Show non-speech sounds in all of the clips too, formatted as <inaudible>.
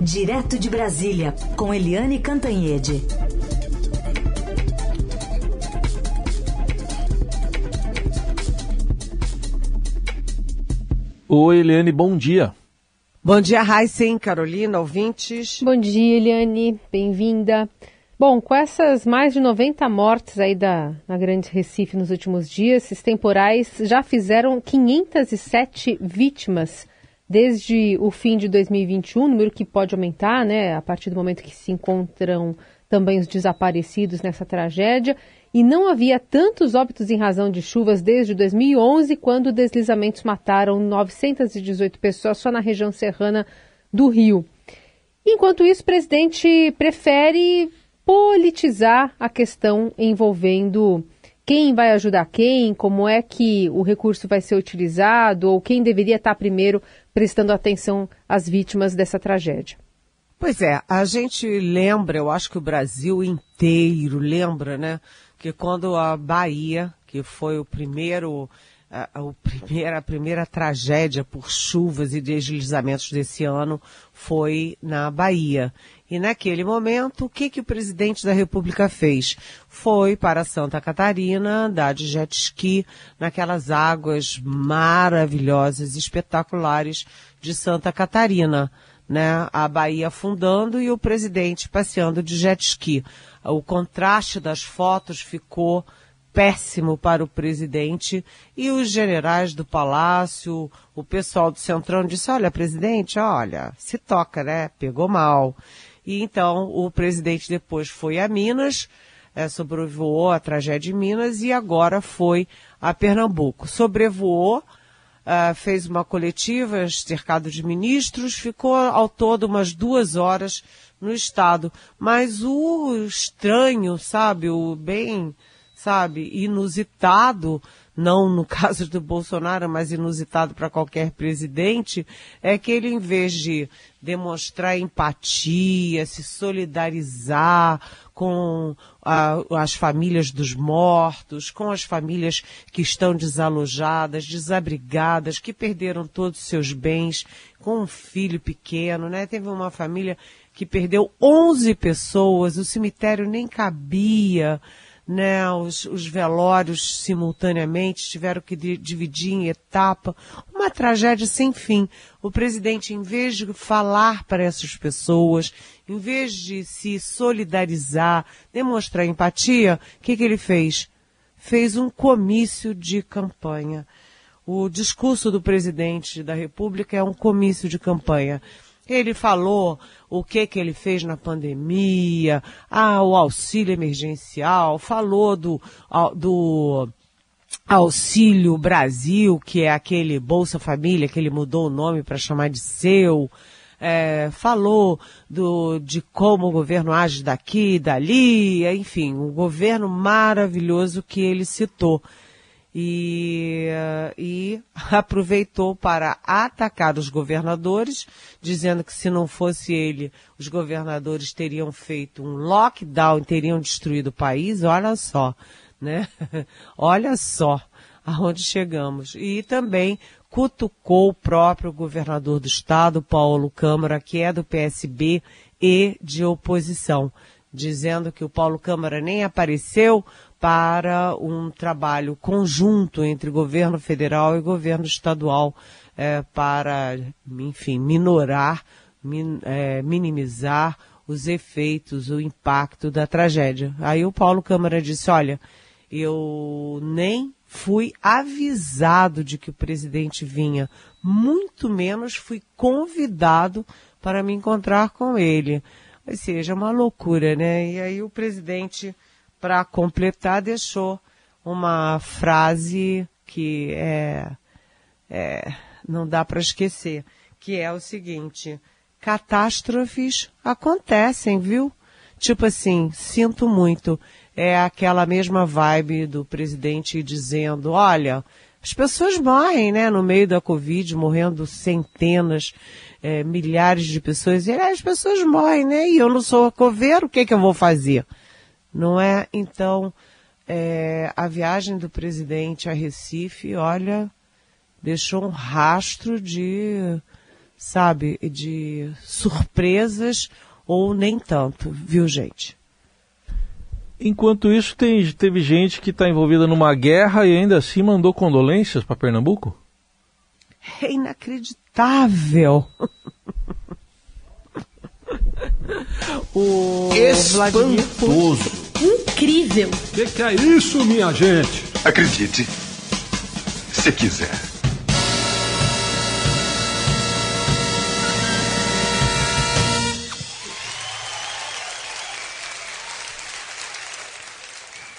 Direto de Brasília, com Eliane Cantanhede. Oi, Eliane, bom dia. Bom dia, Heisen, Carolina, ouvintes. Bom dia, Eliane, bem-vinda. Bom, com essas mais de 90 mortes aí da, na Grande Recife nos últimos dias, esses temporais já fizeram 507 vítimas desde o fim de 2021, número que pode aumentar, né, a partir do momento que se encontram também os desaparecidos nessa tragédia. E não havia tantos óbitos em razão de chuvas desde 2011, quando deslizamentos mataram 918 pessoas só na região serrana do Rio. Enquanto isso, o presidente prefere politizar a questão envolvendo quem vai ajudar quem, como é que o recurso vai ser utilizado, ou quem deveria estar primeiro prestando atenção às vítimas dessa tragédia. Pois é, a gente lembra, eu acho que o Brasil inteiro lembra, né, que quando a Bahia, que foi o primeiro a, a, primeira, a primeira tragédia por chuvas e deslizamentos desse ano foi na Bahia. E naquele momento, o que, que o presidente da República fez? Foi para Santa Catarina andar de jet ski naquelas águas maravilhosas, espetaculares de Santa Catarina. Né, a Bahia afundando e o presidente passeando de jet ski. O contraste das fotos ficou péssimo para o presidente e os generais do palácio, o pessoal do Centrão disse, olha, presidente, olha, se toca, né? Pegou mal. E então o presidente depois foi a Minas, é, sobrevoou a tragédia de Minas e agora foi a Pernambuco. Sobrevoou, uh, fez uma coletiva, cercado de ministros, ficou ao todo umas duas horas no estado. Mas o estranho, sabe, o bem, sabe, inusitado não no <laughs> caso do Bolsonaro, mas inusitado para qualquer presidente, é que ele, em vez de demonstrar empatia, se solidarizar com a, as famílias dos mortos, com as famílias que estão desalojadas, desabrigadas, que perderam todos os seus bens, com um filho pequeno, né? Teve uma família que perdeu 11 pessoas, o cemitério nem cabia né, os, os velórios simultaneamente, tiveram que dividir em etapa, uma tragédia sem fim. O presidente, em vez de falar para essas pessoas, em vez de se solidarizar, demonstrar empatia, o que, que ele fez? Fez um comício de campanha. O discurso do presidente da República é um comício de campanha. Ele falou o que que ele fez na pandemia, ah, o auxílio emergencial, falou do, do Auxílio Brasil, que é aquele Bolsa Família que ele mudou o nome para chamar de seu, é, falou do, de como o governo age daqui dali, enfim, um governo maravilhoso que ele citou e, e aproveitou para atacar os governadores, dizendo que se não fosse ele, os governadores teriam feito um lockdown, teriam destruído o país. Olha só, né? <laughs> Olha só aonde chegamos. E também cutucou o próprio governador do estado, Paulo Câmara, que é do PSB e de oposição, dizendo que o Paulo Câmara nem apareceu para um trabalho conjunto entre governo federal e governo estadual é, para, enfim, minorar, min, é, minimizar os efeitos, o impacto da tragédia. Aí o Paulo Câmara disse, olha, eu nem fui avisado de que o presidente vinha, muito menos fui convidado para me encontrar com ele. Ou seja, uma loucura, né? E aí o presidente para completar, deixou uma frase que é, é não dá para esquecer, que é o seguinte: catástrofes acontecem, viu? Tipo assim, sinto muito. É aquela mesma vibe do presidente dizendo, olha, as pessoas morrem, né, no meio da Covid, morrendo centenas, é, milhares de pessoas. E as pessoas morrem, né? E eu não sou coveiro, o que, que eu vou fazer? Não é? Então, é, a viagem do presidente a Recife, olha, deixou um rastro de, sabe, de surpresas ou nem tanto, viu, gente? Enquanto isso, tem, teve gente que está envolvida numa guerra e ainda assim mandou condolências para Pernambuco? É inacreditável. <laughs> o Espantoso. Incrível. O que, que é isso, minha gente? Acredite, se quiser.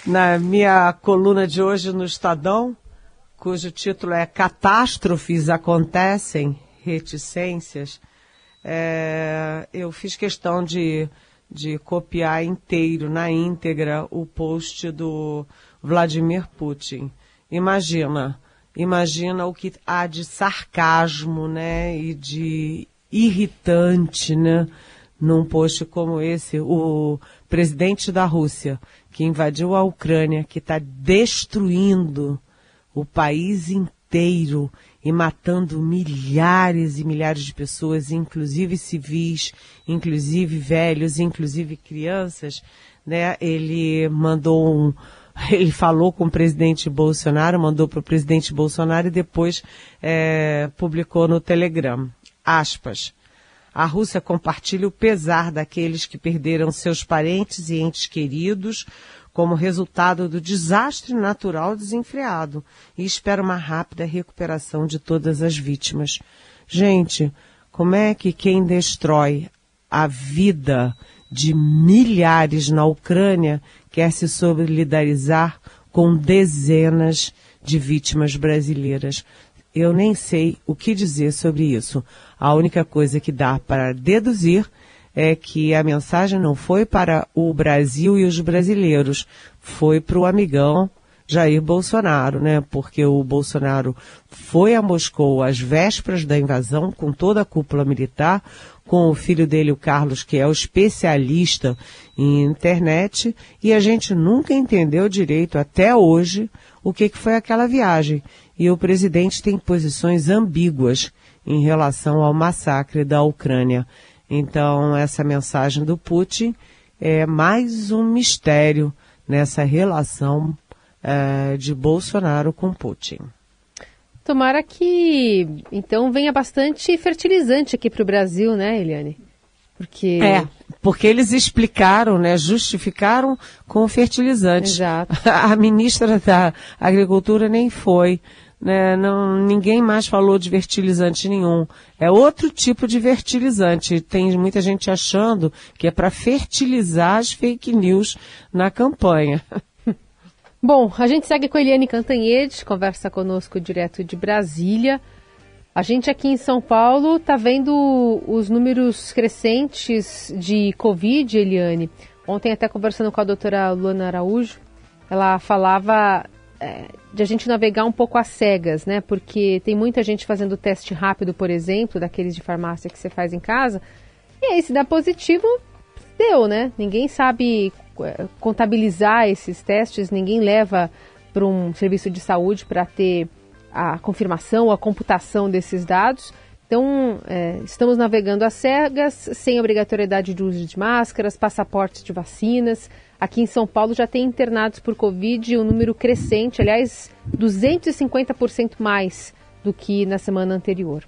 Na minha coluna de hoje no Estadão, cujo título é Catástrofes Acontecem, Reticências, é, eu fiz questão de, de copiar inteiro, na íntegra, o post do Vladimir Putin. Imagina, imagina o que há de sarcasmo, né, e de irritante, né, num post como esse, o presidente da Rússia, que invadiu a Ucrânia, que está destruindo o país inteiro e matando milhares e milhares de pessoas, inclusive civis, inclusive velhos, inclusive crianças, né? Ele mandou um, <laughs> ele falou com o presidente Bolsonaro, mandou para o presidente Bolsonaro e depois é, publicou no Telegram. Aspas. A Rússia compartilha o pesar daqueles que perderam seus parentes e entes queridos como resultado do desastre natural desenfreado e espera uma rápida recuperação de todas as vítimas. Gente, como é que quem destrói a vida de milhares na Ucrânia quer se solidarizar com dezenas de vítimas brasileiras? Eu nem sei o que dizer sobre isso. A única coisa que dá para deduzir é que a mensagem não foi para o Brasil e os brasileiros, foi para o amigão Jair Bolsonaro, né? Porque o Bolsonaro foi a Moscou às vésperas da invasão com toda a cúpula militar, com o filho dele, o Carlos, que é o especialista em internet, e a gente nunca entendeu direito até hoje o que, que foi aquela viagem. E o presidente tem posições ambíguas em relação ao massacre da Ucrânia. Então, essa mensagem do Putin é mais um mistério nessa relação é, de Bolsonaro com Putin. Tomara que, então, venha bastante fertilizante aqui para o Brasil, né, Eliane? Porque... É, porque eles explicaram, né, justificaram com fertilizante. Exato. <laughs> A ministra da Agricultura nem foi né, não, ninguém mais falou de fertilizante nenhum. É outro tipo de fertilizante. Tem muita gente achando que é para fertilizar as fake news na campanha. <laughs> Bom, a gente segue com a Eliane Cantanhede, conversa conosco direto de Brasília. A gente aqui em São Paulo está vendo os números crescentes de Covid, Eliane. Ontem até conversando com a doutora Luana Araújo, ela falava de a gente navegar um pouco às cegas, né? Porque tem muita gente fazendo teste rápido, por exemplo, daqueles de farmácia que você faz em casa, e aí se dá positivo, deu, né? Ninguém sabe é, contabilizar esses testes, ninguém leva para um serviço de saúde para ter a confirmação, a computação desses dados. Então, é, estamos navegando às cegas, sem obrigatoriedade de uso de máscaras, passaportes de vacinas. Aqui em São Paulo já tem internados por Covid um número crescente, aliás, 250% mais do que na semana anterior.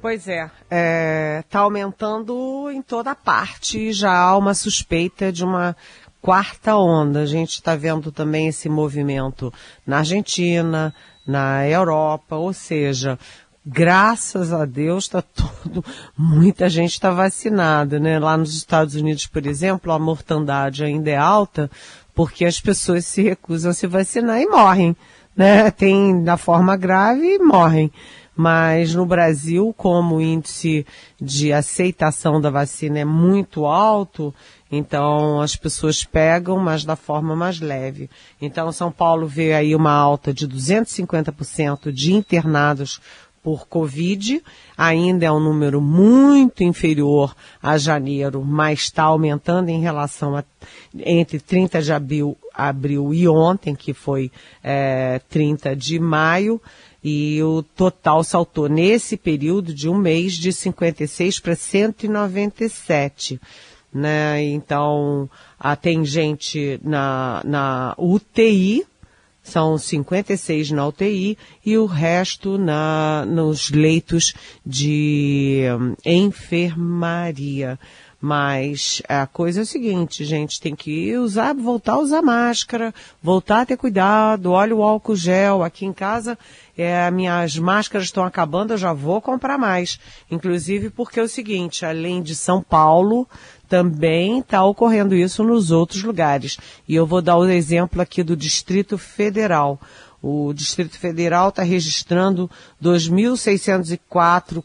Pois é, está é, tá aumentando em toda parte. Já há uma suspeita de uma quarta onda. A gente está vendo também esse movimento na Argentina, na Europa, ou seja, graças a Deus está todo, muita gente está vacinada, né? Lá nos Estados Unidos, por exemplo, a mortandade ainda é alta porque as pessoas se recusam a se vacinar e morrem, né? Tem da forma grave e morrem. Mas no Brasil, como o índice de aceitação da vacina é muito alto, então as pessoas pegam, mas da forma mais leve. Então São Paulo vê aí uma alta de 250% de internados por Covid, ainda é um número muito inferior a janeiro, mas está aumentando em relação a entre 30 de abril, abril e ontem, que foi é, 30 de maio. E o total saltou nesse período de um mês de 56 para 197. Né? Então, tem gente na, na UTI, são 56 na UTI e o resto na, nos leitos de hum, enfermaria. Mas a coisa é o seguinte, gente, tem que usar, voltar a usar máscara, voltar a ter cuidado, olha o álcool gel. Aqui em casa, é, minhas máscaras estão acabando, eu já vou comprar mais. Inclusive porque é o seguinte, além de São Paulo, também está ocorrendo isso nos outros lugares. E eu vou dar o exemplo aqui do Distrito Federal. O Distrito Federal está registrando 2.604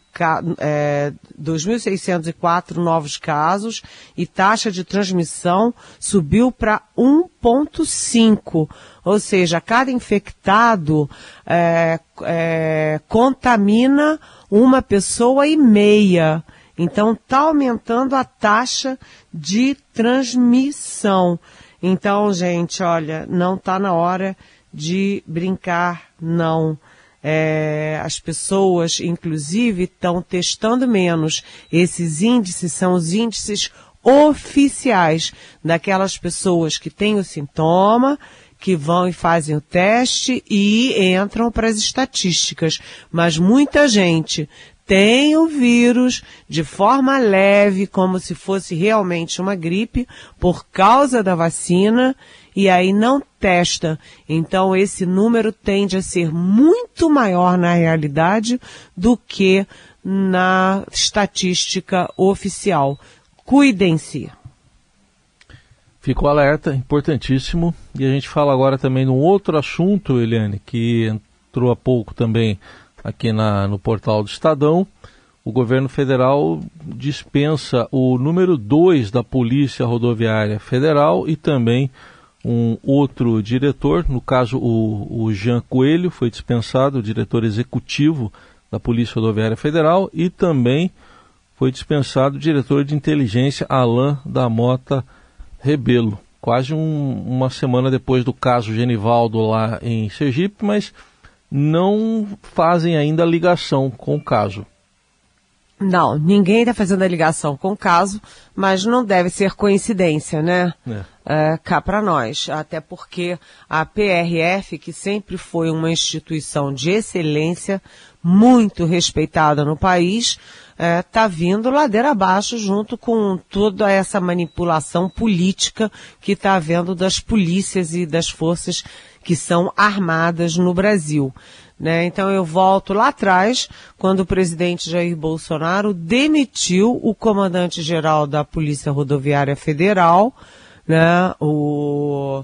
é, 2.604 novos casos e taxa de transmissão subiu para 1,5. Ou seja, cada infectado é, é, contamina uma pessoa e meia. Então está aumentando a taxa de transmissão. Então, gente, olha, não está na hora de brincar, não. É, as pessoas, inclusive, estão testando menos. Esses índices são os índices oficiais daquelas pessoas que têm o sintoma, que vão e fazem o teste e entram para as estatísticas. Mas muita gente tem o vírus de forma leve, como se fosse realmente uma gripe, por causa da vacina, e aí não testa. Então esse número tende a ser muito maior na realidade do que na estatística oficial. Cuidem-se. Ficou alerta, importantíssimo. E a gente fala agora também de um outro assunto, Eliane, que entrou há pouco também aqui na, no portal do Estadão. O governo federal dispensa o número 2 da Polícia Rodoviária Federal e também um outro diretor, no caso o, o Jean Coelho, foi dispensado, o diretor executivo da Polícia Rodoviária Federal, e também foi dispensado o diretor de inteligência Alain da Mota Rebelo. Quase um, uma semana depois do caso Genivaldo lá em Sergipe, mas não fazem ainda ligação com o caso. Não, ninguém está fazendo a ligação com o caso, mas não deve ser coincidência, né? É. É, cá para nós. Até porque a PRF, que sempre foi uma instituição de excelência, muito respeitada no país, está é, tá vindo ladeira abaixo junto com toda essa manipulação política que está havendo das polícias e das forças que são armadas no Brasil. Né? Então eu volto lá atrás, quando o presidente Jair Bolsonaro demitiu o comandante-geral da Polícia Rodoviária Federal, né? o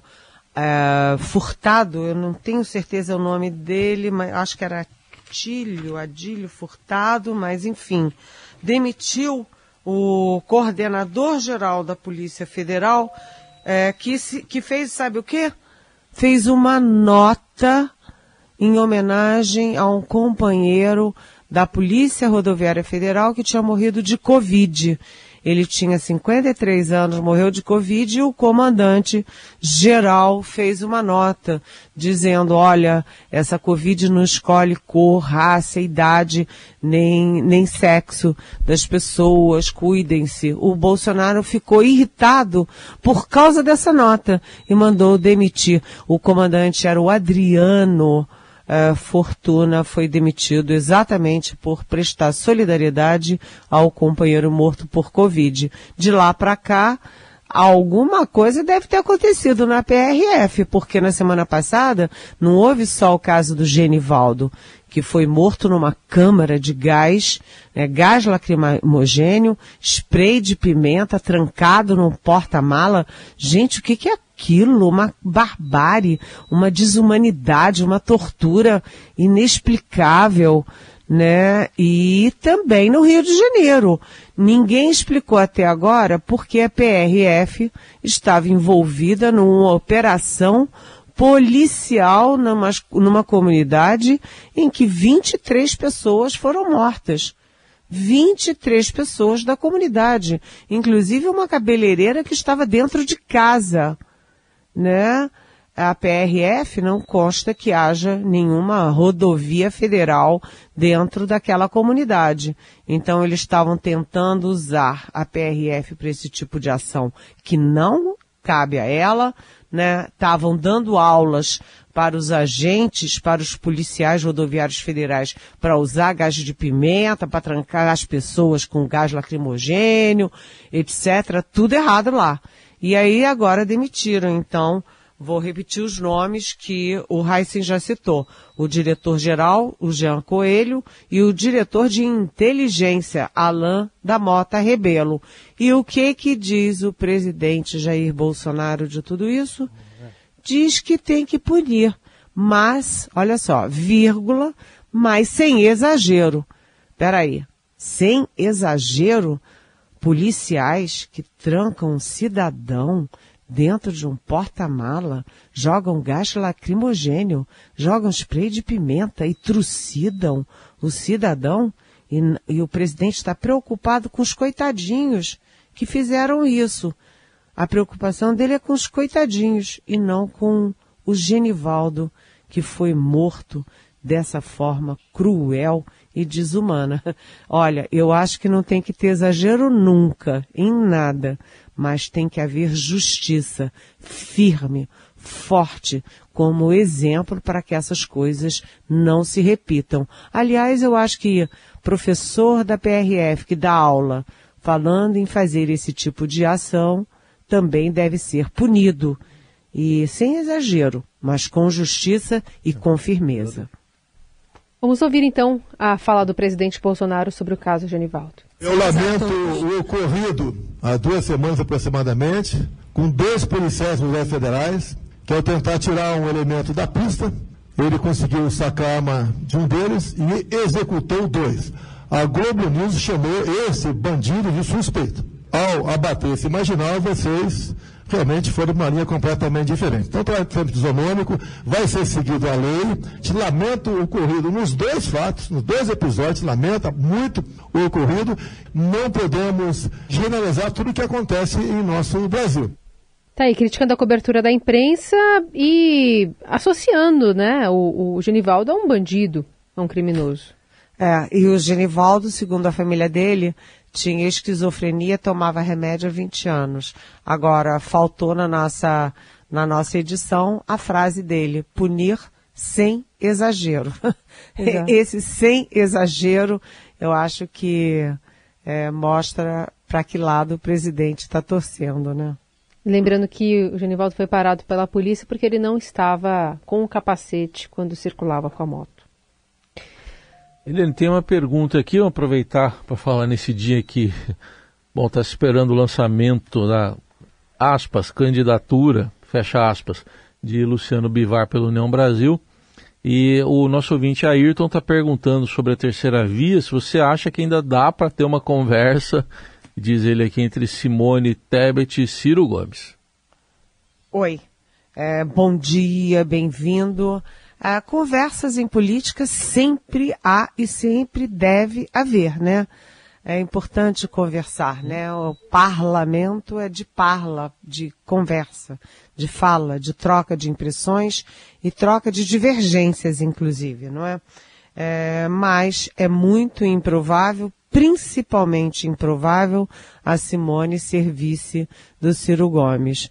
é, Furtado, eu não tenho certeza o nome dele, mas acho que era Atílio, Adílio Furtado, mas enfim, demitiu o coordenador-geral da Polícia Federal, é, que, se, que fez, sabe o quê? Fez uma nota em homenagem a um companheiro da Polícia Rodoviária Federal que tinha morrido de Covid. Ele tinha 53 anos, morreu de Covid e o comandante geral fez uma nota dizendo, olha, essa Covid não escolhe cor, raça, idade, nem, nem sexo das pessoas, cuidem-se. O Bolsonaro ficou irritado por causa dessa nota e mandou demitir. O comandante era o Adriano, uh, Fortuna foi demitido exatamente por prestar solidariedade ao companheiro morto por Covid. De lá para cá, alguma coisa deve ter acontecido na PRF, porque na semana passada não houve só o caso do Genivaldo, que foi morto numa câmara de gás, né, gás lacrimogênio, spray de pimenta trancado num porta-mala. Gente, o que, que é aquilo, uma barbárie, uma desumanidade, uma tortura inexplicável, né? E também no Rio de Janeiro. Ninguém explicou até agora porque a PRF estava envolvida numa operação policial numa, numa comunidade em que 23 pessoas foram mortas. 23 pessoas da comunidade, inclusive uma cabeleireira que estava dentro de casa né? a PRF não consta que haja nenhuma rodovia federal dentro daquela comunidade. Então eles estavam tentando usar a PRF para esse tipo de ação que não cabe a ela, né? Estavam dando aulas para os agentes, para os policiais rodoviários federais, para usar gás de pimenta, para trancar as pessoas com gás lacrimogênio, etc. Tudo errado lá. E aí agora demitiram, então, Vou repetir os nomes que o Heisen já citou. O diretor-geral, o Jean Coelho, e o diretor de inteligência, Alain da Mota Rebelo. E o que que diz o presidente Jair Bolsonaro de tudo isso? Diz que tem que punir. Mas, olha só, vírgula, mas sem exagero. Peraí, sem exagero? Policiais que trancam um cidadão dentro de um porta-mala, jogam gás lacrimogênio, jogam spray de pimenta e trucidam o cidadão. E, e o presidente está preocupado com os coitadinhos que fizeram isso. A preocupação dele é com os coitadinhos e não com o Genivaldo, que foi morto dessa forma cruel e desumana. Olha, eu acho que não tem que ter exagero nunca, em nada mas tem que haver justiça firme, forte, como exemplo para que essas coisas não se repitam. Aliás, eu acho que professor da PRF que dá aula falando em fazer esse tipo de ação também deve ser punido. E sem exagero, mas com justiça e com firmeza. Vamos ouvir então a fala do presidente Bolsonaro sobre o caso Genivaldo. Eu lamento o ocorrido há duas semanas aproximadamente, com dois policiais militares federais, que ao tentar tirar um elemento da pista, ele conseguiu sacar a arma de um deles e executou dois. A Globo News chamou esse bandido de suspeito. Ao abater esse marginal, vocês realmente foram uma linha completamente diferente. Então, tratamento isonômico vai ser seguido a lei. Te lamento o ocorrido nos dois fatos, nos dois episódios, lamenta muito o ocorrido. Não podemos generalizar tudo o que acontece em nosso Brasil. Tá aí, criticando a cobertura da imprensa e associando, né, o, o Genivaldo a um bandido, a um criminoso. É, e o Genivaldo, segundo a família dele, tinha esquizofrenia, tomava remédio há 20 anos. Agora, faltou na nossa, na nossa edição a frase dele, punir sem exagero. <laughs> Esse sem exagero, eu acho que é, mostra para que lado o presidente está torcendo, né? Lembrando que o Genivaldo foi parado pela polícia porque ele não estava com o capacete quando circulava com a moto. Eliane, tem uma pergunta aqui, vou aproveitar para falar nesse dia que, <laughs> bom, está esperando o lançamento da, aspas, candidatura, fecha aspas, de Luciano Bivar pela União Brasil. E o nosso ouvinte Ayrton está perguntando sobre a terceira via, se você acha que ainda dá para ter uma conversa, <laughs> diz ele aqui, entre Simone Tebet e Ciro Gomes. Oi, é, bom dia, bem-vindo. Ah, conversas em política sempre há e sempre deve haver, né? É importante conversar, né? O parlamento é de parla, de conversa, de fala, de troca de impressões e troca de divergências, inclusive, não é? é mas é muito improvável, principalmente improvável, a Simone ser vice do Ciro Gomes.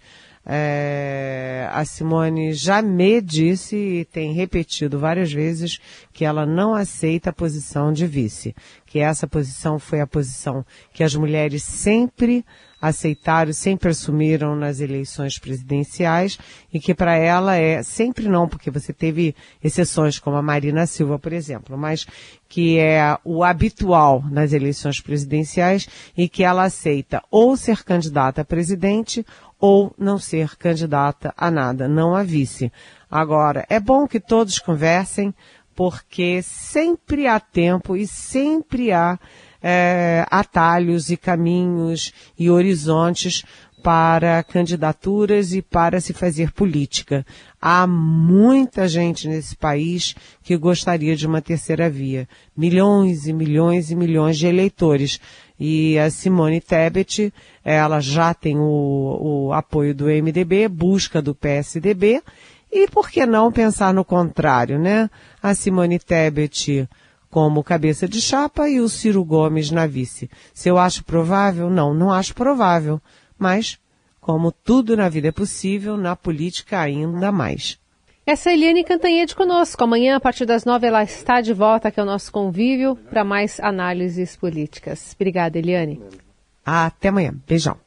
É, a Simone já me disse e tem repetido várias vezes que ela não aceita a posição de vice, que essa posição foi a posição que as mulheres sempre aceitaram, sempre assumiram nas eleições presidenciais e que para ela é sempre não, porque você teve exceções como a Marina Silva, por exemplo, mas que é o habitual nas eleições presidenciais e que ela aceita ou ser candidata a presidente ou não ser candidata a nada, não a vice. Agora, é bom que todos conversem, porque sempre há tempo e sempre há é, atalhos e caminhos e horizontes para candidaturas e para se fazer política. Há muita gente nesse país que gostaria de uma terceira via. Milhões e milhões e milhões de eleitores. E a Simone Tebet, ela já tem o, o apoio do MDB, busca do PSDB, E por que não pensar no contrário, né? A Simone Tebet como cabeça de chapa e o Ciro Gomes na vice. Se eu acho provável? Não, não acho provável. Mas, como tudo na vida é possível, na política ainda mais. Essa é a Eliane Cantanhede conosco. Amanhã, a partir das nove, ela está de volta aqui ao nosso convívio para mais análises políticas. Obrigada, Eliane. Até amanhã. Beijão.